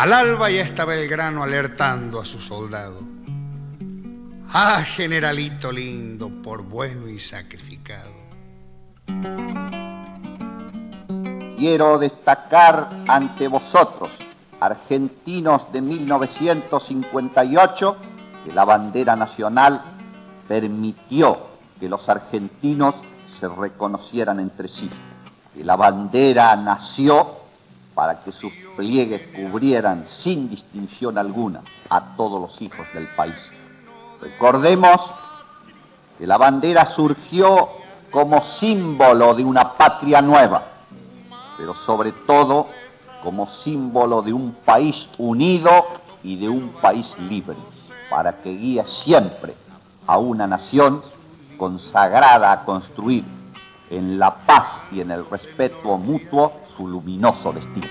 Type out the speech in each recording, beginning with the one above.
Al alba ya estaba el grano alertando a su soldado. Ah, generalito lindo, por bueno y sacrificado. Quiero destacar ante vosotros, argentinos de 1958, que la bandera nacional permitió que los argentinos se reconocieran entre sí, que la bandera nació para que sus pliegues cubrieran sin distinción alguna a todos los hijos del país. Recordemos que la bandera surgió como símbolo de una patria nueva, pero sobre todo como símbolo de un país unido y de un país libre, para que guíe siempre a una nación consagrada a construir en la paz y en el respeto mutuo su luminoso destino.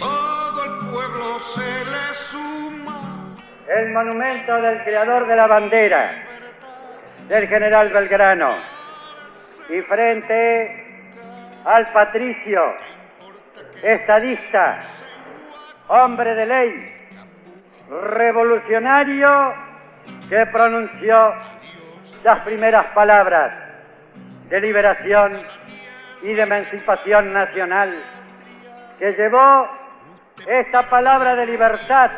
Todo el pueblo se le suma. El monumento del creador de la bandera, del general Belgrano, y frente al patricio, estadista, hombre de ley, revolucionario que pronunció las primeras palabras de liberación y de emancipación nacional, que llevó esta palabra de libertad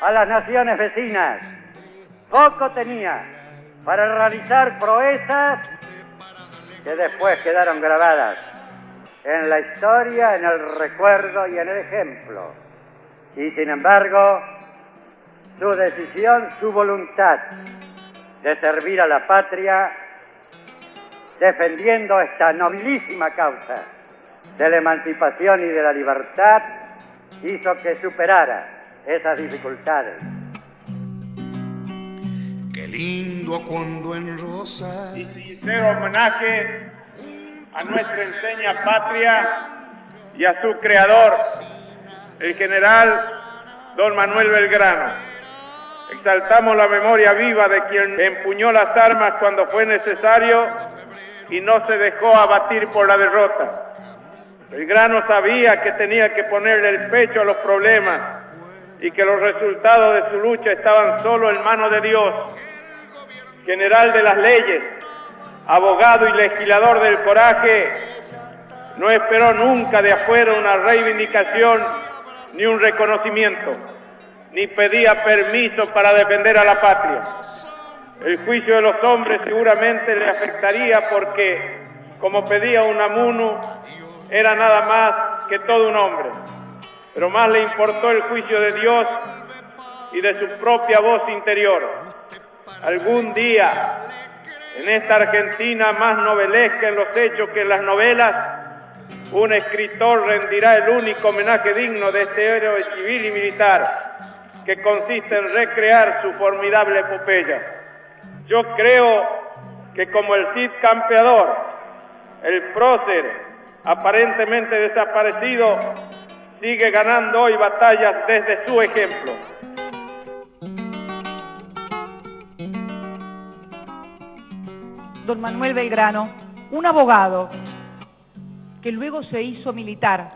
a las naciones vecinas. Poco tenía para realizar proezas que después quedaron grabadas en la historia, en el recuerdo y en el ejemplo. Y sin embargo, su decisión, su voluntad de servir a la patria, defendiendo esta nobilísima causa de la emancipación y de la libertad, hizo que superara esas dificultades. Qué lindo cuando en rosa. Y sincero homenaje a nuestra enseña patria y a su creador, el general don Manuel Belgrano. Exaltamos la memoria viva de quien empuñó las armas cuando fue necesario y no se dejó abatir por la derrota. Belgrano sabía que tenía que ponerle el pecho a los problemas y que los resultados de su lucha estaban solo en manos de Dios. General de las leyes, abogado y legislador del coraje, no esperó nunca de afuera una reivindicación ni un reconocimiento ni pedía permiso para defender a la patria. El juicio de los hombres seguramente le afectaría porque, como pedía Unamuno, era nada más que todo un hombre. Pero más le importó el juicio de Dios y de su propia voz interior. Algún día, en esta Argentina más novelesca en los hechos que en las novelas, un escritor rendirá el único homenaje digno de este héroe civil y militar que consiste en recrear su formidable epopeya. Yo creo que como el Cid campeador, el prócer aparentemente desaparecido sigue ganando hoy batallas desde su ejemplo. Don Manuel Belgrano, un abogado que luego se hizo militar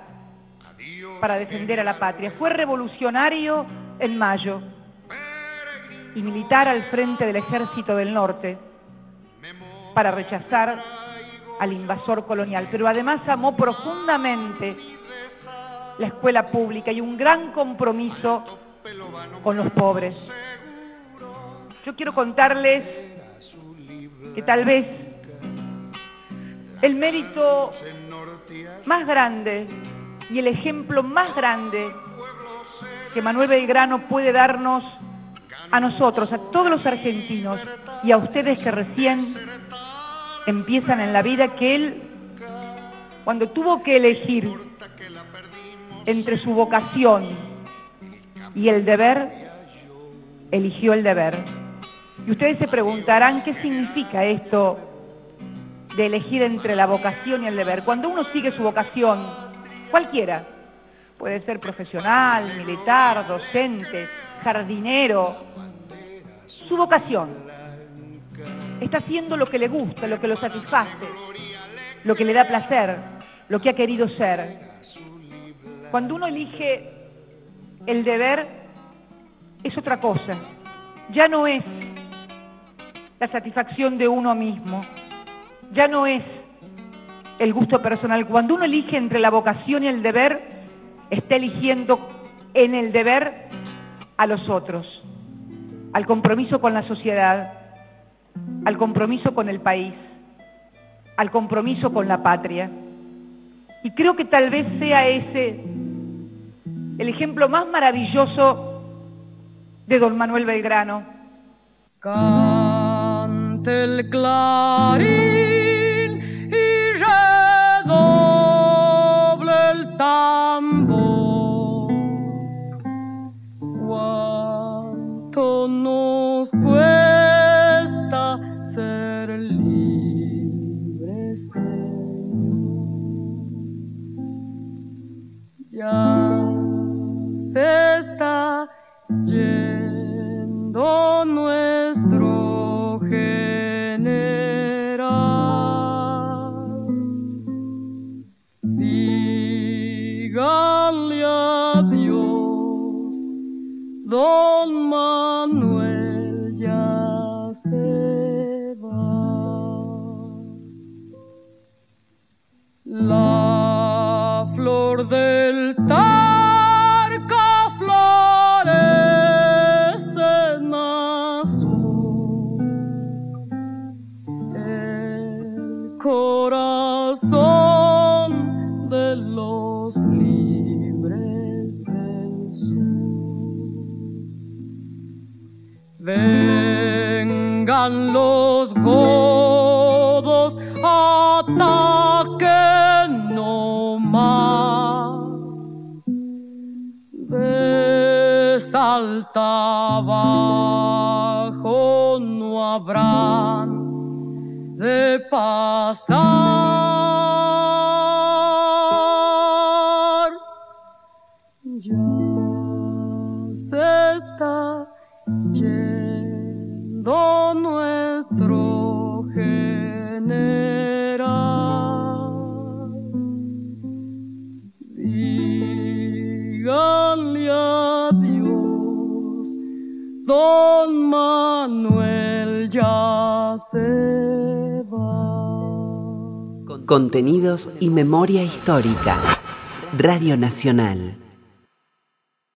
para defender a la patria. Fue revolucionario en mayo y militar al frente del ejército del norte para rechazar al invasor colonial, pero además amó profundamente la escuela pública y un gran compromiso con los pobres. Yo quiero contarles que tal vez el mérito más grande y el ejemplo más grande que Manuel Belgrano puede darnos a nosotros, a todos los argentinos y a ustedes que recién empiezan en la vida, que él, cuando tuvo que elegir entre su vocación y el deber, eligió el deber. Y ustedes se preguntarán qué significa esto de elegir entre la vocación y el deber. Cuando uno sigue su vocación, cualquiera, puede ser profesional, militar, docente, jardinero, su vocación. Está haciendo lo que le gusta, lo que lo satisface, lo que le da placer, lo que ha querido ser. Cuando uno elige el deber es otra cosa. Ya no es la satisfacción de uno mismo, ya no es el gusto personal. Cuando uno elige entre la vocación y el deber, está eligiendo en el deber a los otros, al compromiso con la sociedad, al compromiso con el país, al compromiso con la patria. Y creo que tal vez sea ese el ejemplo más maravilloso de don Manuel Belgrano. Cante el clarín Nos cuesta ser libres, Ya se Manuel ya se va. La flor del Vengan los godos, ataquen no más. De salta abajo no habrán de pasar. Ya se está don Manuel ya se va. Contenidos y memoria histórica. Radio Nacional.